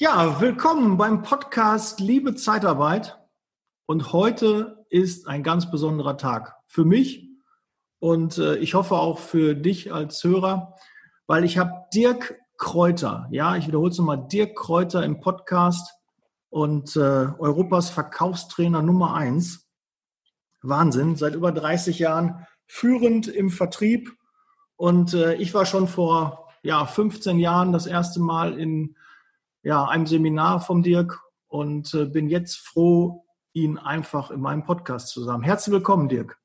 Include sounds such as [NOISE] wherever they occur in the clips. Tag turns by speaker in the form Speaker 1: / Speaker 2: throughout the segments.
Speaker 1: Ja, willkommen beim Podcast Liebe Zeitarbeit. Und heute ist ein ganz besonderer Tag für mich und äh, ich hoffe auch für dich als Hörer, weil ich habe Dirk Kräuter, ja, ich wiederhole es nochmal, Dirk Kräuter im Podcast und äh, Europas Verkaufstrainer Nummer eins. Wahnsinn, seit über 30 Jahren führend im Vertrieb und äh, ich war schon vor ja, 15 Jahren das erste Mal in ja, einem Seminar vom Dirk und äh, bin jetzt froh, ihn einfach in meinem Podcast zu haben. Herzlich willkommen, Dirk.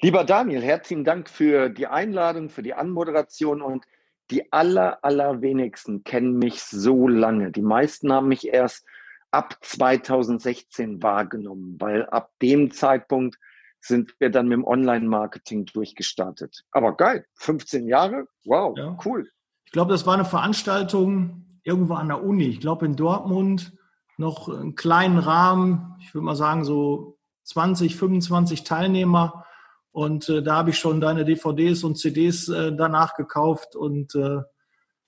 Speaker 2: Lieber Daniel, herzlichen Dank für die Einladung, für die Anmoderation und die aller, allerwenigsten kennen mich so lange. Die meisten haben mich erst ab 2016 wahrgenommen, weil ab dem Zeitpunkt sind wir dann mit dem Online-Marketing durchgestartet. Aber geil, 15 Jahre, wow, ja. cool.
Speaker 1: Ich glaube, das war eine Veranstaltung, irgendwo an der Uni, ich glaube in Dortmund, noch einen kleinen Rahmen, ich würde mal sagen so 20, 25 Teilnehmer. Und äh, da habe ich schon deine DVDs und CDs äh, danach gekauft. Und äh,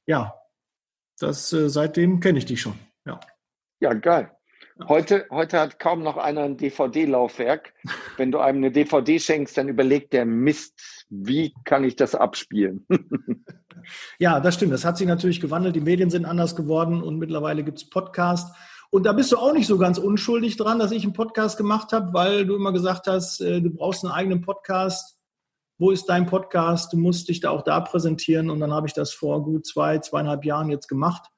Speaker 1: ja, das äh, seitdem kenne ich dich schon. Ja,
Speaker 2: ja geil. Heute, heute hat kaum noch einer ein DVD-Laufwerk. Wenn du einem eine DVD schenkst, dann überlegt der Mist, wie kann ich das abspielen? [LAUGHS]
Speaker 1: ja, das stimmt. Das hat sich natürlich gewandelt. Die Medien sind anders geworden und mittlerweile gibt es Podcasts. Und da bist du auch nicht so ganz unschuldig dran, dass ich einen Podcast gemacht habe, weil du immer gesagt hast, äh, du brauchst einen eigenen Podcast. Wo ist dein Podcast? Du musst dich da auch da präsentieren. Und dann habe ich das vor gut zwei, zweieinhalb Jahren jetzt gemacht.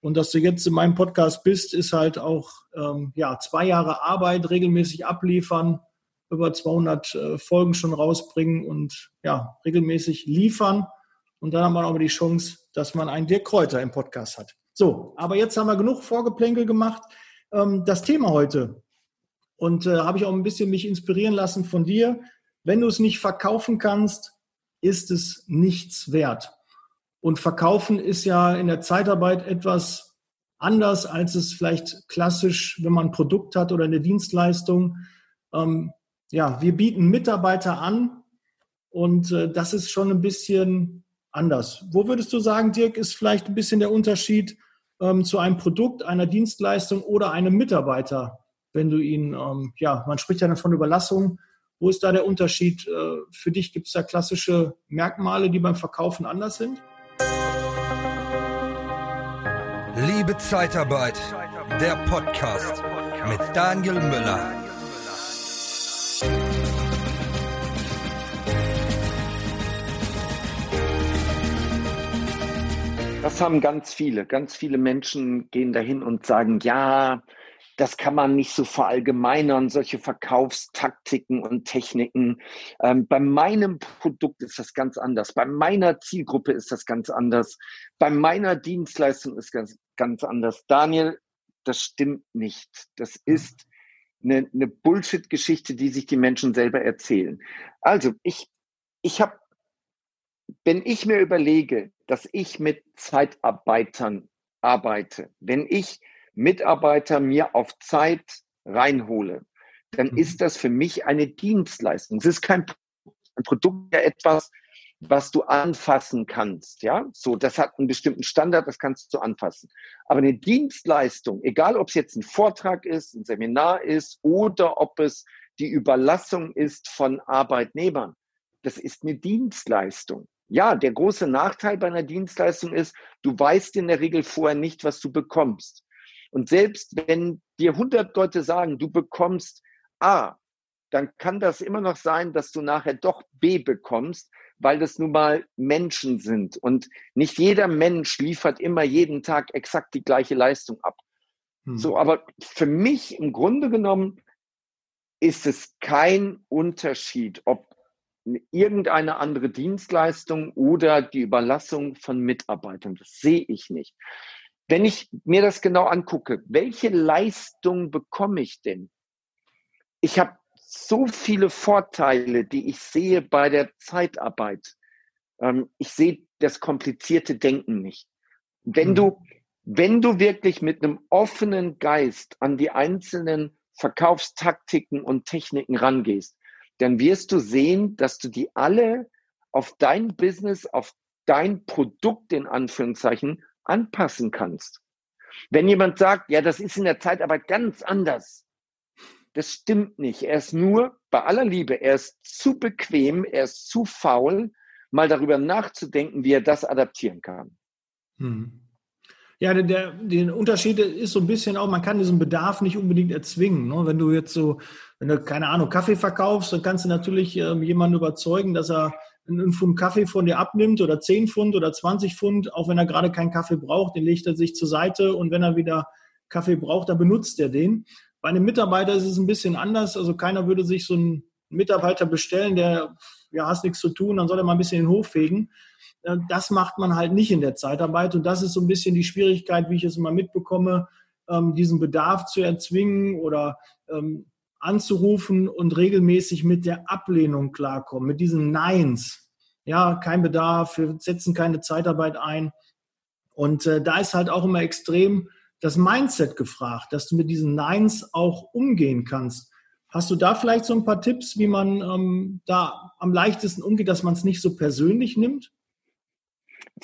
Speaker 1: Und dass du jetzt in meinem Podcast bist, ist halt auch ähm, ja, zwei Jahre Arbeit, regelmäßig abliefern, über 200 äh, Folgen schon rausbringen und ja, regelmäßig liefern. Und dann haben wir auch die Chance, dass man einen Dirk Kräuter im Podcast hat. So, aber jetzt haben wir genug Vorgeplänkel gemacht. Ähm, das Thema heute, und äh, habe ich auch ein bisschen mich inspirieren lassen von dir, wenn du es nicht verkaufen kannst, ist es nichts wert. Und verkaufen ist ja in der Zeitarbeit etwas anders, als es vielleicht klassisch, wenn man ein Produkt hat oder eine Dienstleistung. Ähm, ja, wir bieten Mitarbeiter an und äh, das ist schon ein bisschen anders. Wo würdest du sagen, Dirk, ist vielleicht ein bisschen der Unterschied ähm, zu einem Produkt, einer Dienstleistung oder einem Mitarbeiter, wenn du ihn, ähm, ja, man spricht ja dann von Überlassung. Wo ist da der Unterschied? Äh, für dich gibt es da klassische Merkmale, die beim Verkaufen anders sind?
Speaker 3: Liebe Zeitarbeit, der Podcast mit Daniel Müller.
Speaker 2: Das haben ganz viele. Ganz viele Menschen gehen dahin und sagen, ja, das kann man nicht so verallgemeinern, solche Verkaufstaktiken und Techniken. Ähm, bei meinem Produkt ist das ganz anders. Bei meiner Zielgruppe ist das ganz anders. Bei meiner Dienstleistung ist das ganz anders. Daniel, das stimmt nicht. Das ist eine, eine Bullshit-Geschichte, die sich die Menschen selber erzählen. Also, ich, ich habe, wenn ich mir überlege, dass ich mit Zeitarbeitern arbeite, wenn ich Mitarbeiter mir auf Zeit reinhole, dann mhm. ist das für mich eine Dienstleistung. Es ist kein ein Produkt, ja etwas, was du anfassen kannst. Ja, so, das hat einen bestimmten Standard, das kannst du anfassen. Aber eine Dienstleistung, egal ob es jetzt ein Vortrag ist, ein Seminar ist oder ob es die Überlassung ist von Arbeitnehmern, das ist eine Dienstleistung. Ja, der große Nachteil bei einer Dienstleistung ist, du weißt in der Regel vorher nicht, was du bekommst. Und selbst wenn dir 100 Leute sagen, du bekommst A, dann kann das immer noch sein, dass du nachher doch B bekommst, weil das nun mal Menschen sind. Und nicht jeder Mensch liefert immer jeden Tag exakt die gleiche Leistung ab. Hm. So, aber für mich im Grunde genommen ist es kein Unterschied, ob irgendeine andere Dienstleistung oder die Überlassung von Mitarbeitern. Das sehe ich nicht. Wenn ich mir das genau angucke, welche Leistung bekomme ich denn? Ich habe so viele Vorteile, die ich sehe bei der Zeitarbeit. Ähm, ich sehe das komplizierte Denken nicht. Wenn mhm. du, wenn du wirklich mit einem offenen Geist an die einzelnen Verkaufstaktiken und Techniken rangehst, dann wirst du sehen, dass du die alle auf dein Business, auf dein Produkt in Anführungszeichen anpassen kannst. Wenn jemand sagt, ja, das ist in der Zeitarbeit ganz anders, das stimmt nicht. Er ist nur, bei aller Liebe, er ist zu bequem, er ist zu faul, mal darüber nachzudenken, wie er das adaptieren kann. Hm.
Speaker 1: Ja, der, der, der Unterschied ist so ein bisschen auch, man kann diesen Bedarf nicht unbedingt erzwingen. Ne? Wenn du jetzt so, wenn du, keine Ahnung, Kaffee verkaufst, dann kannst du natürlich äh, jemanden überzeugen, dass er einen Pfund Kaffee von dir abnimmt oder 10 Pfund oder 20 Pfund, auch wenn er gerade keinen Kaffee braucht, den legt er sich zur Seite und wenn er wieder Kaffee braucht, dann benutzt er den. Bei einem Mitarbeiter ist es ein bisschen anders. Also keiner würde sich so einen Mitarbeiter bestellen, der, ja, hast nichts zu tun, dann soll er mal ein bisschen den Hof fegen. Äh, das macht man halt nicht in der Zeitarbeit und das ist so ein bisschen die Schwierigkeit, wie ich es immer mitbekomme, ähm, diesen Bedarf zu erzwingen oder ähm, anzurufen und regelmäßig mit der Ablehnung klarkommen, mit diesen Neins. Ja, kein Bedarf, wir setzen keine Zeitarbeit ein. Und äh, da ist halt auch immer extrem das Mindset gefragt, dass du mit diesen Neins auch umgehen kannst. Hast du da vielleicht so ein paar Tipps, wie man ähm, da am leichtesten umgeht, dass man es nicht so persönlich nimmt?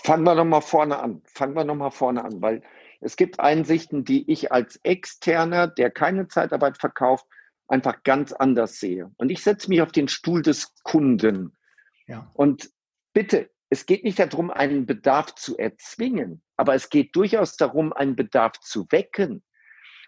Speaker 2: Fangen wir nochmal vorne an. Fangen wir nochmal vorne an, weil es gibt Einsichten, die ich als Externer, der keine Zeitarbeit verkauft, einfach ganz anders sehe. Und ich setze mich auf den Stuhl des Kunden. Ja. Und bitte, es geht nicht darum, einen Bedarf zu erzwingen, aber es geht durchaus darum, einen Bedarf zu wecken.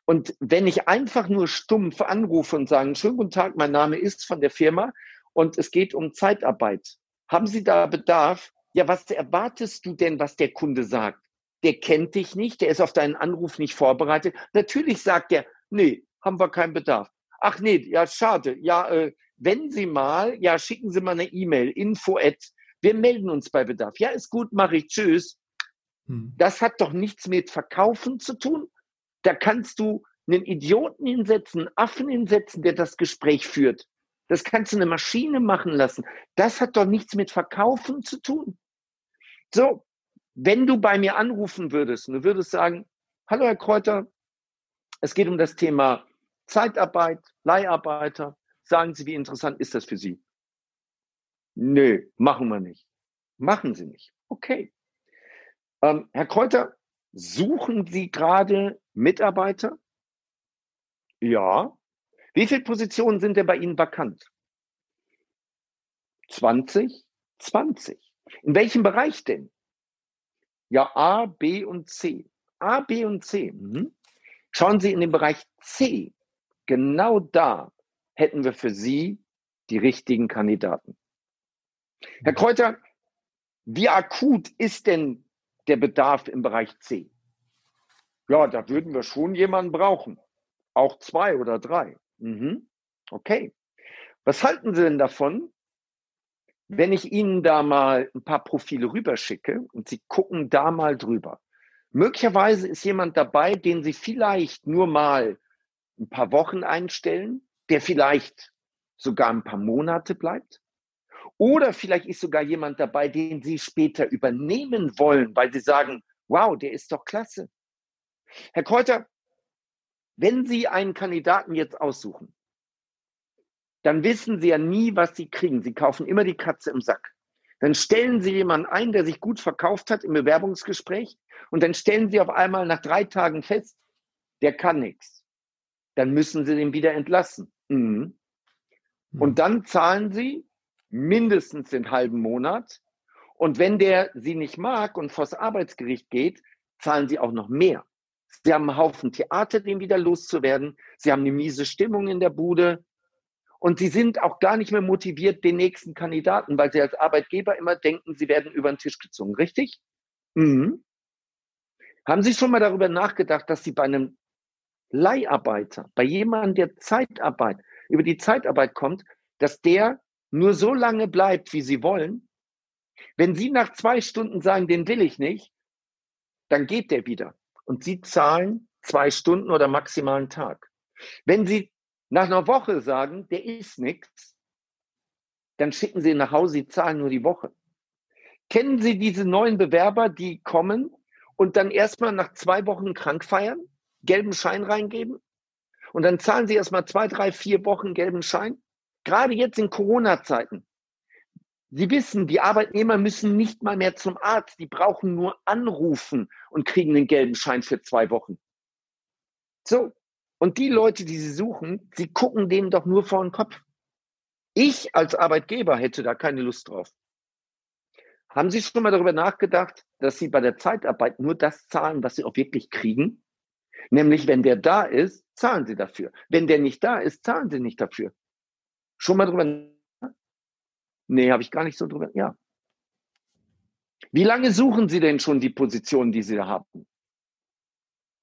Speaker 2: Und wenn ich einfach nur stumpf anrufe und sage, schönen guten Tag, mein Name ist von der Firma und es geht um Zeitarbeit. Haben Sie da Bedarf? Ja, was erwartest du denn, was der Kunde sagt? Der kennt dich nicht, der ist auf deinen Anruf nicht vorbereitet. Natürlich sagt er, nee, haben wir keinen Bedarf. Ach nee, ja, schade. Ja, äh, wenn Sie mal, ja, schicken Sie mal eine E-Mail, info at, wir melden uns bei Bedarf. Ja, ist gut, mache ich, tschüss. Hm. Das hat doch nichts mit Verkaufen zu tun. Da kannst du einen Idioten hinsetzen, einen Affen hinsetzen, der das Gespräch führt. Das kannst du eine Maschine machen lassen. Das hat doch nichts mit Verkaufen zu tun. So, wenn du bei mir anrufen würdest und du würdest sagen, hallo Herr Kräuter, es geht um das Thema Zeitarbeit, Leiharbeiter. Sagen Sie, wie interessant ist das für Sie? Nö, machen wir nicht. Machen Sie nicht. Okay. Ähm, Herr Kräuter, suchen Sie gerade Mitarbeiter? Ja. Wie viele Positionen sind denn bei Ihnen vakant? 20? 20. In welchem Bereich denn? Ja, A, B und C. A, B und C. Mhm. Schauen Sie in den Bereich C genau da hätten wir für Sie die richtigen Kandidaten. Herr Kräuter, wie akut ist denn der Bedarf im Bereich C? Ja, da würden wir schon jemanden brauchen. Auch zwei oder drei. Mhm. Okay. Was halten Sie denn davon, wenn ich Ihnen da mal ein paar Profile rüberschicke und Sie gucken da mal drüber? Möglicherweise ist jemand dabei, den Sie vielleicht nur mal ein paar Wochen einstellen, der vielleicht sogar ein paar Monate bleibt. Oder vielleicht ist sogar jemand dabei, den Sie später übernehmen wollen, weil Sie sagen, wow, der ist doch klasse. Herr Kräuter, wenn Sie einen Kandidaten jetzt aussuchen, dann wissen Sie ja nie, was Sie kriegen. Sie kaufen immer die Katze im Sack. Dann stellen Sie jemanden ein, der sich gut verkauft hat im Bewerbungsgespräch und dann stellen Sie auf einmal nach drei Tagen fest, der kann nichts dann müssen sie den wieder entlassen. Mhm. mhm. Und dann zahlen sie mindestens den halben Monat. Und wenn der sie nicht mag und vors Arbeitsgericht geht, zahlen sie auch noch mehr. Sie haben einen Haufen Theater, den wieder loszuwerden. Sie haben eine miese Stimmung in der Bude. Und sie sind auch gar nicht mehr motiviert, den nächsten Kandidaten, weil sie als Arbeitgeber immer denken, sie werden über den Tisch gezogen. Richtig? Mhm. Haben Sie schon mal darüber nachgedacht, dass Sie bei einem Leiharbeiter, bei jemandem, der Zeitarbeit, über die Zeitarbeit kommt, dass der nur so lange bleibt, wie sie wollen. Wenn Sie nach zwei Stunden sagen, den will ich nicht, dann geht der wieder. Und Sie zahlen zwei Stunden oder maximal einen Tag. Wenn Sie nach einer Woche sagen, der ist nichts, dann schicken Sie ihn nach Hause, Sie zahlen nur die Woche. Kennen Sie diese neuen Bewerber, die kommen und dann erstmal nach zwei Wochen krank feiern? Gelben Schein reingeben und dann zahlen sie erstmal zwei, drei, vier Wochen gelben Schein. Gerade jetzt in Corona-Zeiten. Sie wissen, die Arbeitnehmer müssen nicht mal mehr zum Arzt. Die brauchen nur anrufen und kriegen den gelben Schein für zwei Wochen. So. Und die Leute, die Sie suchen, Sie gucken denen doch nur vor den Kopf. Ich als Arbeitgeber hätte da keine Lust drauf. Haben Sie schon mal darüber nachgedacht, dass Sie bei der Zeitarbeit nur das zahlen, was Sie auch wirklich kriegen? Nämlich, wenn der da ist, zahlen Sie dafür. Wenn der nicht da ist, zahlen Sie nicht dafür. Schon mal drüber? Nee, habe ich gar nicht so drüber. Ja. Wie lange suchen Sie denn schon die Position, die Sie da haben?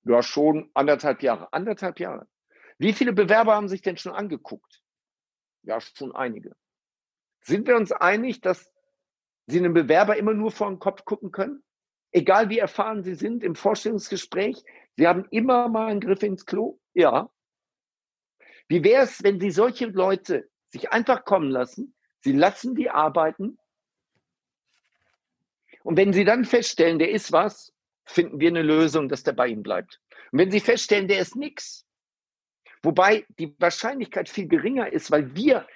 Speaker 2: Ja, schon anderthalb Jahre. Anderthalb Jahre. Wie viele Bewerber haben sich denn schon angeguckt? Ja, schon einige. Sind wir uns einig, dass Sie einem Bewerber immer nur vor den Kopf gucken können? Egal wie erfahren Sie sind im Vorstellungsgespräch, Sie haben immer mal einen Griff ins Klo? Ja. Wie wäre es, wenn Sie solche Leute sich einfach kommen lassen, Sie lassen die arbeiten und wenn Sie dann feststellen, der ist was, finden wir eine Lösung, dass der bei Ihnen bleibt. Und wenn Sie feststellen, der ist nichts, wobei die Wahrscheinlichkeit viel geringer ist, weil wir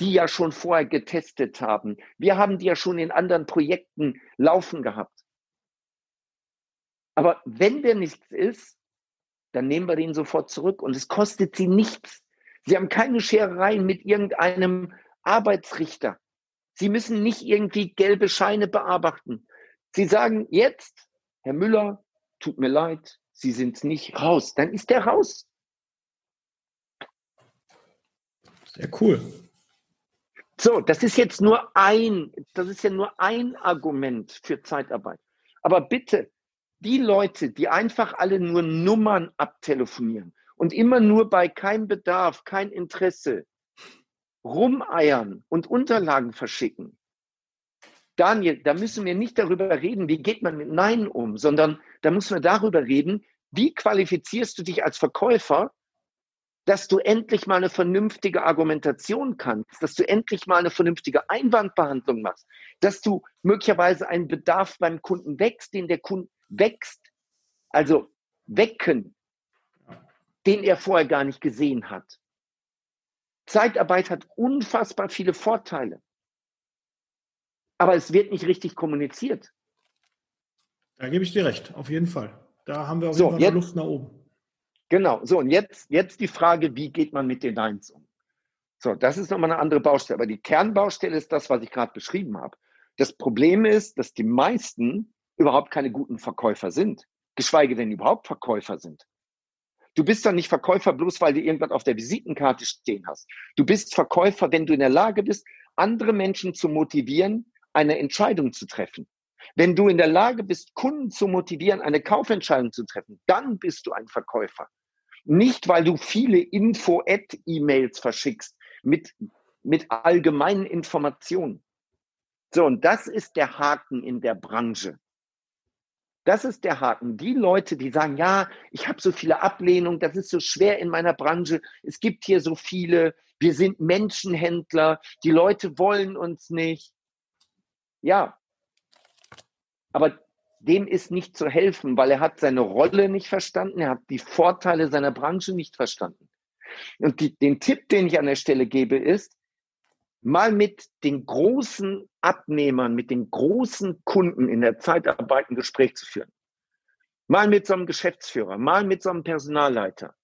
Speaker 2: die ja schon vorher getestet haben. Wir haben die ja schon in anderen Projekten laufen gehabt. Aber wenn der nichts ist, dann nehmen wir den sofort zurück und es kostet sie nichts. Sie haben keine Scherereien mit irgendeinem Arbeitsrichter. Sie müssen nicht irgendwie gelbe Scheine bearbeiten. Sie sagen jetzt, Herr Müller, tut mir leid, Sie sind nicht raus. Dann ist der raus.
Speaker 1: Sehr cool.
Speaker 2: So, das ist jetzt nur ein, das ist ja nur ein Argument für Zeitarbeit. Aber bitte, die Leute, die einfach alle nur Nummern abtelefonieren und immer nur bei keinem Bedarf, kein Interesse rumeiern und Unterlagen verschicken. Daniel, da müssen wir nicht darüber reden, wie geht man mit Nein um, sondern da müssen wir darüber reden, wie qualifizierst du dich als Verkäufer dass du endlich mal eine vernünftige Argumentation kannst, dass du endlich mal eine vernünftige Einwandbehandlung machst, dass du möglicherweise einen Bedarf beim Kunden wächst, den der Kunde wächst, also wecken, den er vorher gar nicht gesehen hat. Zeitarbeit hat unfassbar viele Vorteile, aber es wird nicht richtig kommuniziert.
Speaker 1: Da gebe ich dir recht, auf jeden Fall. Da haben wir auf jeden so, Fall jetzt, Luft nach oben.
Speaker 2: Genau. So, und jetzt, jetzt die Frage, wie geht man mit den Neins um? So, das ist nochmal eine andere Baustelle. Aber die Kernbaustelle ist das, was ich gerade beschrieben habe. Das Problem ist, dass die meisten überhaupt keine guten Verkäufer sind, geschweige denn überhaupt Verkäufer sind. Du bist dann nicht Verkäufer bloß, weil du irgendwas auf der Visitenkarte stehen hast. Du bist Verkäufer, wenn du in der Lage bist, andere Menschen zu motivieren, eine Entscheidung zu treffen. Wenn du in der Lage bist, Kunden zu motivieren, eine Kaufentscheidung zu treffen, dann bist du ein Verkäufer. Nicht, weil du viele Info-Ad-E-Mails verschickst mit, mit allgemeinen Informationen. So, und das ist der Haken in der Branche. Das ist der Haken. Die Leute, die sagen, ja, ich habe so viele Ablehnungen, das ist so schwer in meiner Branche, es gibt hier so viele, wir sind Menschenhändler, die Leute wollen uns nicht. Ja, aber dem ist nicht zu helfen, weil er hat seine Rolle nicht verstanden, er hat die Vorteile seiner Branche nicht verstanden. Und die, den Tipp, den ich an der Stelle gebe, ist, mal mit den großen Abnehmern, mit den großen Kunden in der Zeitarbeit ein Gespräch zu führen. Mal mit so einem Geschäftsführer, mal mit so einem Personalleiter.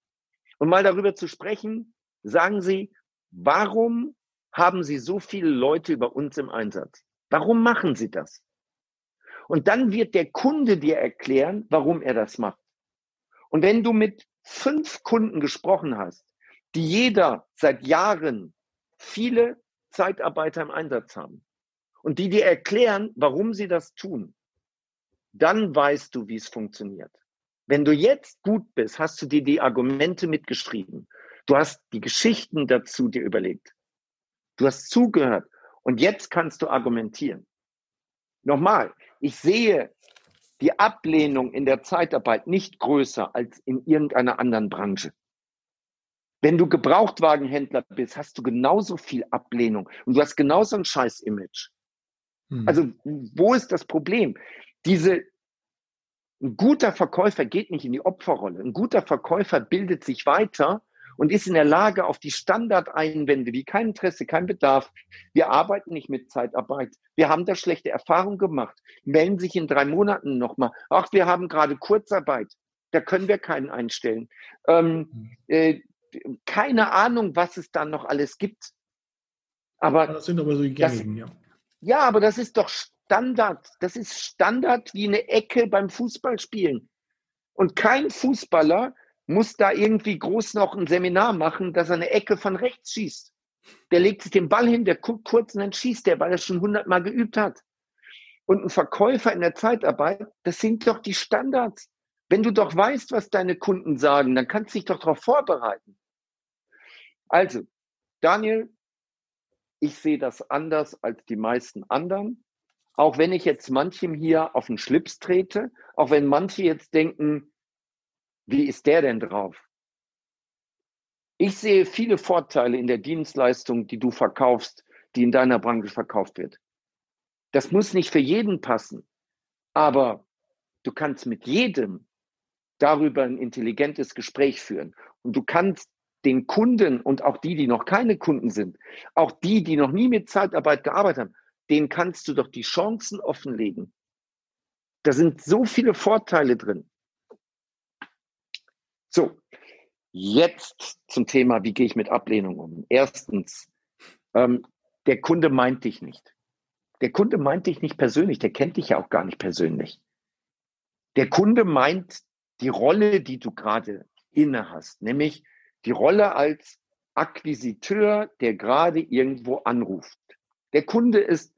Speaker 2: Und mal darüber zu sprechen, sagen Sie, warum haben Sie so viele Leute über uns im Einsatz? Warum machen Sie das? Und dann wird der Kunde dir erklären, warum er das macht. Und wenn du mit fünf Kunden gesprochen hast, die jeder seit Jahren viele Zeitarbeiter im Einsatz haben und die dir erklären, warum sie das tun, dann weißt du, wie es funktioniert. Wenn du jetzt gut bist, hast du dir die Argumente mitgeschrieben. Du hast die Geschichten dazu dir überlegt. Du hast zugehört und jetzt kannst du argumentieren. Nochmal, ich sehe die Ablehnung in der Zeitarbeit nicht größer als in irgendeiner anderen Branche. Wenn du Gebrauchtwagenhändler bist, hast du genauso viel Ablehnung und du hast genauso ein scheiß Image. Hm. Also, wo ist das Problem? Diese, ein guter Verkäufer geht nicht in die Opferrolle. Ein guter Verkäufer bildet sich weiter und ist in der Lage, auf die Standardeinwände wie kein Interesse, kein Bedarf, wir arbeiten nicht mit Zeitarbeit, wir haben da schlechte Erfahrungen gemacht, melden sich in drei Monaten nochmal, ach, wir haben gerade Kurzarbeit, da können wir keinen einstellen. Ähm, mhm. äh, keine Ahnung, was es da noch alles gibt. Aber
Speaker 1: das sind aber so die gängigen,
Speaker 2: ja. Ja, aber das ist doch Standard. Das ist Standard wie eine Ecke beim Fußballspielen. Und kein Fußballer muss da irgendwie groß noch ein Seminar machen, dass er eine Ecke von rechts schießt. Der legt sich den Ball hin, der guckt kurz und dann schießt der, weil er schon hundertmal geübt hat. Und ein Verkäufer in der Zeitarbeit, das sind doch die Standards. Wenn du doch weißt, was deine Kunden sagen, dann kannst du dich doch darauf vorbereiten. Also, Daniel, ich sehe das anders als die meisten anderen. Auch wenn ich jetzt manchem hier auf den Schlips trete, auch wenn manche jetzt denken, wie ist der denn drauf? Ich sehe viele Vorteile in der Dienstleistung, die du verkaufst, die in deiner Branche verkauft wird. Das muss nicht für jeden passen, aber du kannst mit jedem darüber ein intelligentes Gespräch führen. Und du kannst den Kunden und auch die, die noch keine Kunden sind, auch die, die noch nie mit Zeitarbeit gearbeitet haben, denen kannst du doch die Chancen offenlegen. Da sind so viele Vorteile drin. So, jetzt zum Thema, wie gehe ich mit Ablehnung um? Erstens, ähm, der Kunde meint dich nicht. Der Kunde meint dich nicht persönlich, der kennt dich ja auch gar nicht persönlich. Der Kunde meint die Rolle, die du gerade inne hast, nämlich die Rolle als Akquisiteur, der gerade irgendwo anruft. Der Kunde ist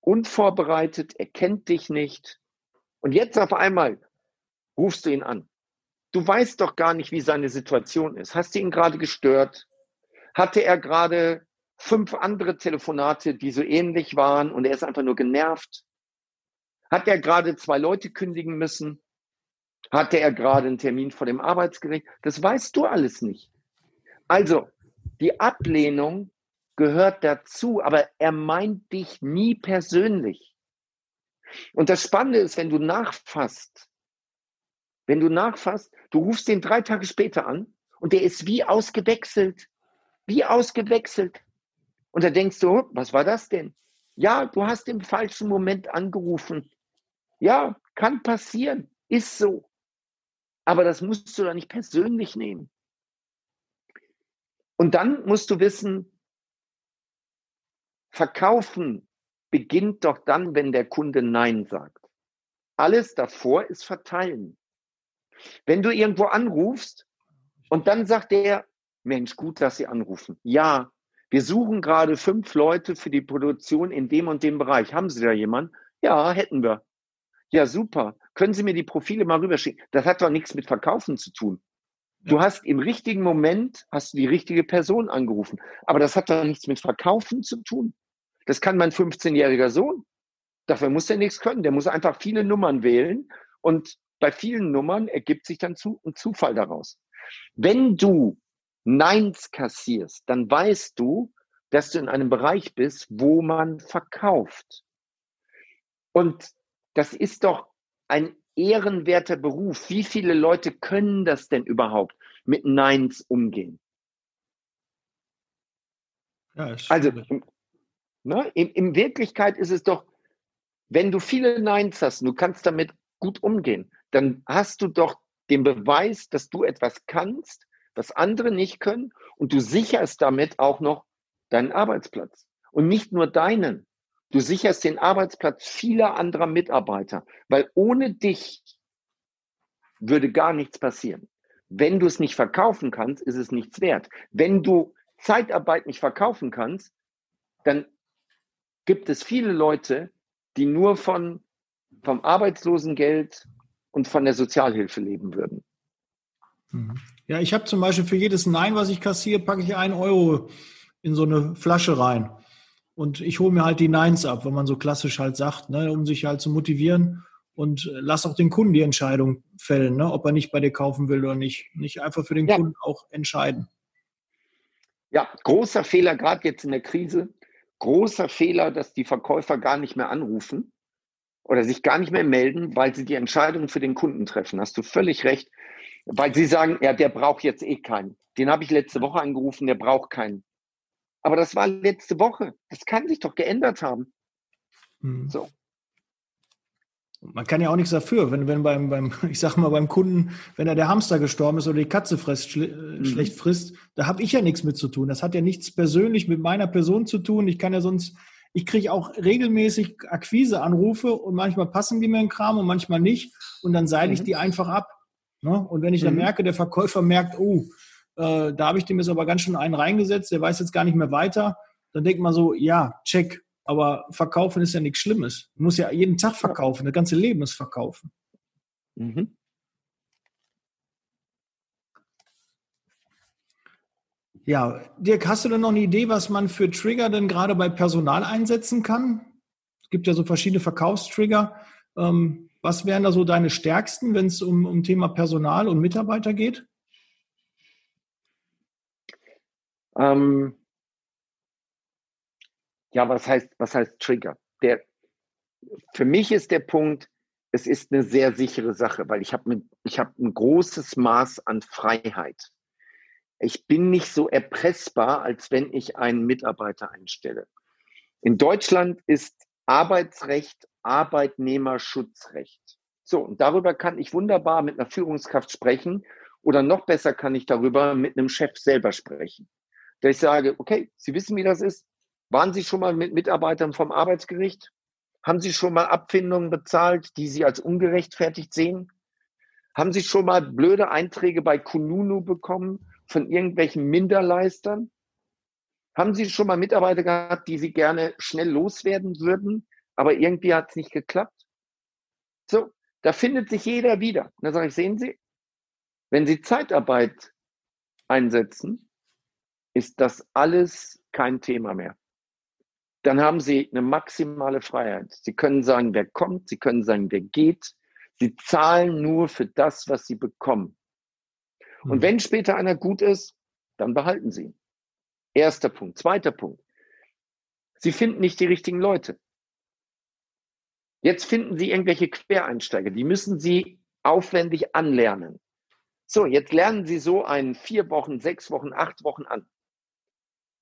Speaker 2: unvorbereitet, er kennt dich nicht. Und jetzt auf einmal rufst du ihn an. Du weißt doch gar nicht, wie seine Situation ist. Hast du ihn gerade gestört? Hatte er gerade fünf andere Telefonate, die so ähnlich waren und er ist einfach nur genervt? Hat er gerade zwei Leute kündigen müssen? Hatte er gerade einen Termin vor dem Arbeitsgericht? Das weißt du alles nicht. Also, die Ablehnung gehört dazu, aber er meint dich nie persönlich. Und das Spannende ist, wenn du nachfasst, wenn du nachfasst, du rufst den drei Tage später an und der ist wie ausgewechselt, wie ausgewechselt. Und da denkst du, was war das denn? Ja, du hast im falschen Moment angerufen. Ja, kann passieren, ist so. Aber das musst du doch nicht persönlich nehmen. Und dann musst du wissen, verkaufen beginnt doch dann, wenn der Kunde Nein sagt. Alles davor ist verteilen. Wenn du irgendwo anrufst und dann sagt der, Mensch, gut, dass Sie anrufen. Ja, wir suchen gerade fünf Leute für die Produktion in dem und dem Bereich. Haben Sie da jemanden? Ja, hätten wir. Ja, super. Können Sie mir die Profile mal rüberschicken? Das hat doch nichts mit Verkaufen zu tun. Du hast im richtigen Moment hast du die richtige Person angerufen. Aber das hat doch nichts mit Verkaufen zu tun. Das kann mein 15-jähriger Sohn. Dafür muss er nichts können. Der muss einfach viele Nummern wählen und bei vielen Nummern ergibt sich dann zu, ein Zufall daraus. Wenn du Neins kassierst, dann weißt du, dass du in einem Bereich bist, wo man verkauft. Und das ist doch ein ehrenwerter Beruf. Wie viele Leute können das denn überhaupt mit Neins umgehen? Ja, also, ne, in, in Wirklichkeit ist es doch, wenn du viele Neins hast, du kannst damit gut umgehen, dann hast du doch den Beweis, dass du etwas kannst, was andere nicht können und du sicherst damit auch noch deinen Arbeitsplatz. Und nicht nur deinen, Du sicherst den Arbeitsplatz vieler anderer Mitarbeiter, weil ohne dich würde gar nichts passieren. Wenn du es nicht verkaufen kannst, ist es nichts wert. Wenn du Zeitarbeit nicht verkaufen kannst, dann gibt es viele Leute, die nur von, vom Arbeitslosengeld und von der Sozialhilfe leben würden.
Speaker 1: Mhm. Ja, ich habe zum Beispiel für jedes Nein, was ich kassiere, packe ich einen Euro in so eine Flasche rein. Und ich hole mir halt die Nines ab, wenn man so klassisch halt sagt, ne, um sich halt zu motivieren und lass auch den Kunden die Entscheidung fällen, ne, ob er nicht bei dir kaufen will oder nicht. Nicht einfach für den ja. Kunden auch entscheiden.
Speaker 2: Ja, großer Fehler, gerade jetzt in der Krise, großer Fehler, dass die Verkäufer gar nicht mehr anrufen oder sich gar nicht mehr melden, weil sie die Entscheidung für den Kunden treffen. Hast du völlig recht, weil sie sagen, ja, der braucht jetzt eh keinen. Den habe ich letzte Woche angerufen, der braucht keinen. Aber das war letzte Woche. Das kann sich doch geändert haben.
Speaker 1: Hm. So. Man kann ja auch nichts dafür, wenn, wenn beim, beim, [LAUGHS] ich sag mal, beim Kunden, wenn er der Hamster gestorben ist oder die Katze frisst, schle äh, mhm. schlecht frisst, da habe ich ja nichts mit zu tun. Das hat ja nichts persönlich mit meiner Person zu tun. Ich kann ja sonst, ich kriege auch regelmäßig Akquiseanrufe und manchmal passen die mir in Kram und manchmal nicht. Und dann seile ich mhm. die einfach ab. Ne? Und wenn ich dann mhm. merke, der Verkäufer merkt, oh, äh, da habe ich dem jetzt aber ganz schön einen reingesetzt, der weiß jetzt gar nicht mehr weiter, dann denkt man so, ja, check. Aber verkaufen ist ja nichts Schlimmes. Du musst ja jeden Tag verkaufen, das ganze Leben ist verkaufen. Mhm. Ja, Dirk, hast du denn noch eine Idee, was man für Trigger denn gerade bei Personal einsetzen kann? Es gibt ja so verschiedene Verkaufstrigger. Ähm, was wären da so deine stärksten, wenn es um, um Thema Personal und Mitarbeiter geht?
Speaker 2: Ähm, ja, was heißt, was heißt Trigger? Der, für mich ist der Punkt, es ist eine sehr sichere Sache, weil ich habe ich hab ein großes Maß an Freiheit. Ich bin nicht so erpressbar, als wenn ich einen Mitarbeiter einstelle. In Deutschland ist Arbeitsrecht Arbeitnehmerschutzrecht. So, und darüber kann ich wunderbar mit einer Führungskraft sprechen oder noch besser kann ich darüber mit einem Chef selber sprechen. Da ich sage, okay, Sie wissen, wie das ist. Waren Sie schon mal mit Mitarbeitern vom Arbeitsgericht? Haben Sie schon mal Abfindungen bezahlt, die Sie als ungerechtfertigt sehen? Haben Sie schon mal blöde Einträge bei Kununu bekommen von irgendwelchen Minderleistern? Haben Sie schon mal Mitarbeiter gehabt, die Sie gerne schnell loswerden würden, aber irgendwie hat es nicht geklappt? So, da findet sich jeder wieder. Und da sage ich, sehen Sie, wenn Sie Zeitarbeit einsetzen, ist das alles kein Thema mehr dann haben Sie eine maximale Freiheit. Sie können sagen, wer kommt, Sie können sagen, wer geht. Sie zahlen nur für das, was Sie bekommen. Und hm. wenn später einer gut ist, dann behalten Sie ihn. Erster Punkt. Zweiter Punkt. Sie finden nicht die richtigen Leute. Jetzt finden Sie irgendwelche Quereinsteiger, die müssen Sie aufwendig anlernen. So, jetzt lernen Sie so einen vier Wochen, sechs Wochen, acht Wochen an.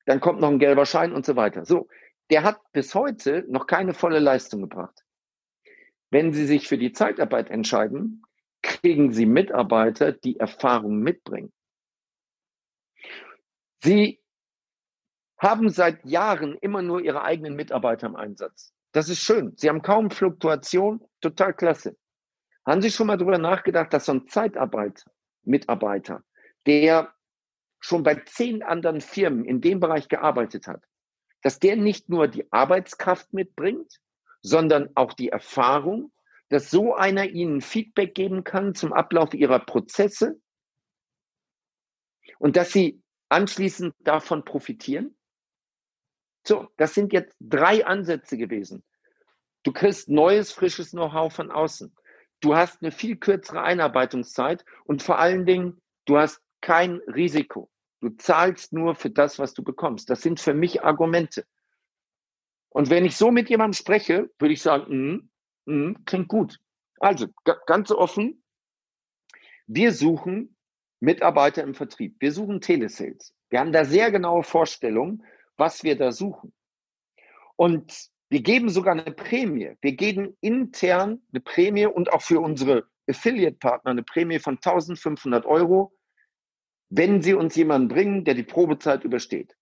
Speaker 2: Dann kommt noch ein gelber Schein und so weiter. So, der hat bis heute noch keine volle Leistung gebracht. Wenn Sie sich für die Zeitarbeit entscheiden, kriegen Sie Mitarbeiter, die Erfahrung mitbringen. Sie haben seit Jahren immer nur Ihre eigenen Mitarbeiter im Einsatz. Das ist schön. Sie haben kaum Fluktuation, total klasse. Haben Sie schon mal darüber nachgedacht, dass so ein Zeitarbeit-Mitarbeiter, der schon bei zehn anderen Firmen in dem Bereich gearbeitet hat, dass der nicht nur die Arbeitskraft mitbringt, sondern auch die Erfahrung, dass so einer ihnen Feedback geben kann zum Ablauf ihrer Prozesse und dass sie anschließend davon profitieren. So, das sind jetzt drei Ansätze gewesen. Du kriegst neues, frisches Know-how von außen. Du hast eine viel kürzere Einarbeitungszeit und vor allen Dingen, du hast kein Risiko. Du zahlst nur für das, was du bekommst. Das sind für mich Argumente. Und wenn ich so mit jemandem spreche, würde ich sagen, mm, mm, klingt gut. Also ganz offen, wir suchen Mitarbeiter im Vertrieb. Wir suchen Telesales. Wir haben da sehr genaue Vorstellungen, was wir da suchen. Und wir geben sogar eine Prämie. Wir geben intern eine Prämie und auch für unsere Affiliate-Partner eine Prämie von 1500 Euro wenn Sie uns jemanden bringen, der die Probezeit übersteht.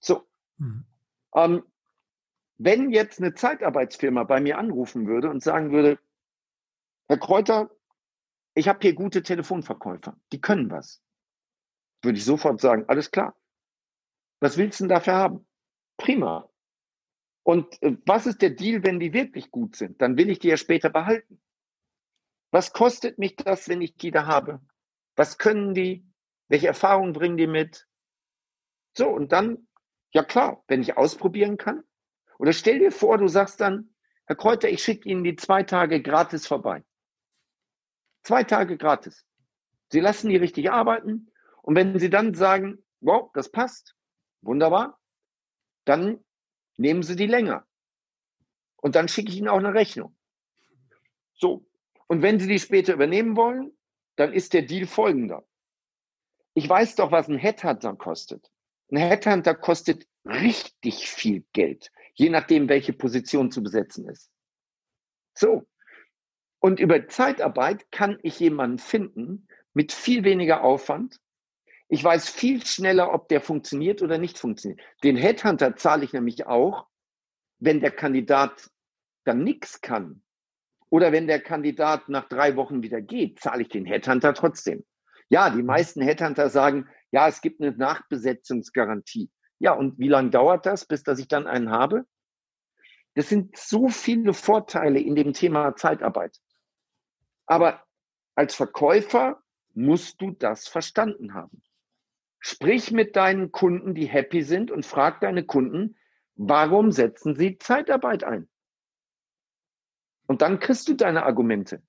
Speaker 2: So. Mhm. Ähm, wenn jetzt eine Zeitarbeitsfirma bei mir anrufen würde und sagen würde, Herr Kräuter, ich habe hier gute Telefonverkäufer, die können was, würde ich sofort sagen, alles klar. Was willst du denn dafür haben? Prima. Und äh, was ist der Deal, wenn die wirklich gut sind? Dann will ich die ja später behalten. Was kostet mich das, wenn ich die da habe? Was können die? Welche Erfahrungen bringen die mit? So, und dann, ja klar, wenn ich ausprobieren kann. Oder stell dir vor, du sagst dann, Herr Kräuter, ich schicke Ihnen die zwei Tage gratis vorbei. Zwei Tage gratis. Sie lassen die richtig arbeiten. Und wenn Sie dann sagen, wow, das passt, wunderbar, dann nehmen Sie die länger. Und dann schicke ich Ihnen auch eine Rechnung. So. Und wenn Sie die später übernehmen wollen, dann ist der Deal folgender. Ich weiß doch, was ein Headhunter kostet. Ein Headhunter kostet richtig viel Geld, je nachdem, welche Position zu besetzen ist. So. Und über Zeitarbeit kann ich jemanden finden mit viel weniger Aufwand. Ich weiß viel schneller, ob der funktioniert oder nicht funktioniert. Den Headhunter zahle ich nämlich auch, wenn der Kandidat dann nichts kann. Oder wenn der Kandidat nach drei Wochen wieder geht, zahle ich den Headhunter trotzdem. Ja, die meisten Headhunter sagen, ja, es gibt eine Nachbesetzungsgarantie. Ja, und wie lange dauert das, bis dass ich dann einen habe? Das sind so viele Vorteile in dem Thema Zeitarbeit. Aber als Verkäufer musst du das verstanden haben. Sprich mit deinen Kunden, die happy sind und frag deine Kunden, warum setzen sie Zeitarbeit ein? Und dann kriegst du deine Argumente.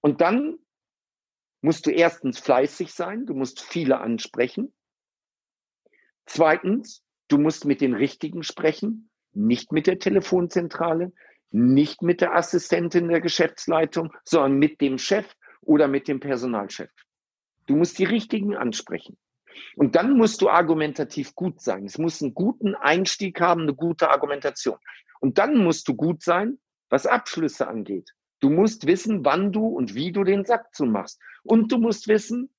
Speaker 2: Und dann musst du erstens fleißig sein, du musst viele ansprechen. Zweitens, du musst mit den Richtigen sprechen, nicht mit der Telefonzentrale, nicht mit der Assistentin der Geschäftsleitung, sondern mit dem Chef oder mit dem Personalchef. Du musst die Richtigen ansprechen. Und dann musst du argumentativ gut sein. Es muss einen guten Einstieg haben, eine gute Argumentation. Und dann musst du gut sein, was Abschlüsse angeht. Du musst wissen, wann du und wie du den Sack zumachst. Und du musst wissen,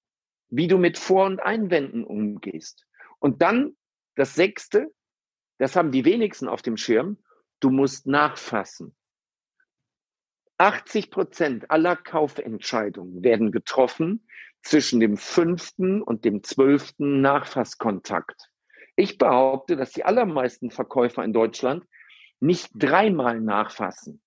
Speaker 2: wie du mit Vor- und Einwänden umgehst. Und dann das Sechste, das haben die wenigsten auf dem Schirm, du musst nachfassen. 80 Prozent aller Kaufentscheidungen werden getroffen zwischen dem fünften und dem zwölften Nachfasskontakt. Ich behaupte, dass die allermeisten Verkäufer in Deutschland nicht dreimal nachfassen,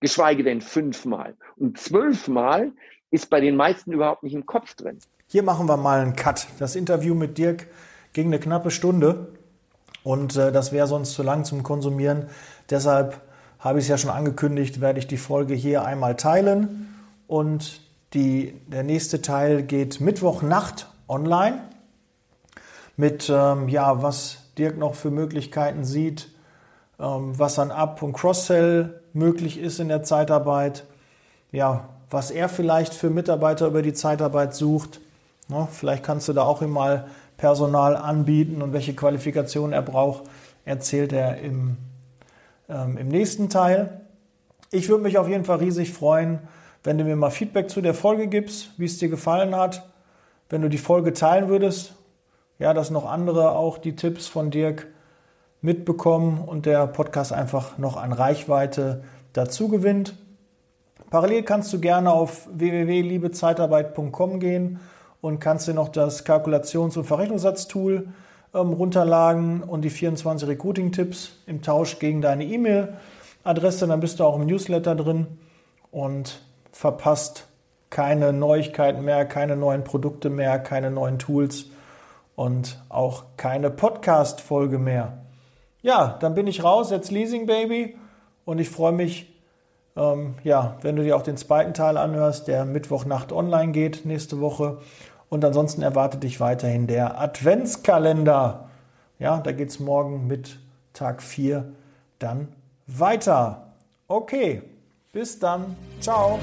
Speaker 2: geschweige denn fünfmal. Und zwölfmal ist bei den meisten überhaupt nicht im Kopf drin.
Speaker 1: Hier machen wir mal einen Cut. Das Interview mit Dirk ging eine knappe Stunde und äh, das wäre sonst zu lang zum Konsumieren. Deshalb habe ich es ja schon angekündigt, werde ich die Folge hier einmal teilen und die, der nächste Teil geht Mittwochnacht online mit, ähm, ja, was Dirk noch für Möglichkeiten sieht, ähm, was an Up- und Cross-Sell möglich ist in der Zeitarbeit, ja, was er vielleicht für Mitarbeiter über die Zeitarbeit sucht. Ja, vielleicht kannst du da auch ihm mal Personal anbieten und welche Qualifikationen er braucht, erzählt er im, ähm, im nächsten Teil. Ich würde mich auf jeden Fall riesig freuen, wenn du mir mal Feedback zu der Folge gibst, wie es dir gefallen hat, wenn du die Folge teilen würdest, ja, dass noch andere auch die Tipps von Dirk mitbekommen und der Podcast einfach noch an Reichweite dazu gewinnt. Parallel kannst du gerne auf www.liebezeitarbeit.com gehen und kannst dir noch das Kalkulations- und Verrechnungssatztool ähm, runterladen und die 24 Recruiting-Tipps im Tausch gegen deine E-Mail-Adresse. Dann bist du auch im Newsletter drin und verpasst keine Neuigkeiten mehr, keine neuen Produkte mehr, keine neuen Tools und auch keine Podcast-Folge mehr. Ja, dann bin ich raus, jetzt Leasing Baby und ich freue mich, ähm, ja, wenn du dir auch den zweiten Teil anhörst, der Mittwochnacht online geht nächste Woche. Und ansonsten erwartet dich weiterhin der Adventskalender. Ja, da geht es morgen mit Tag 4 dann weiter. Okay, bis dann. Ciao.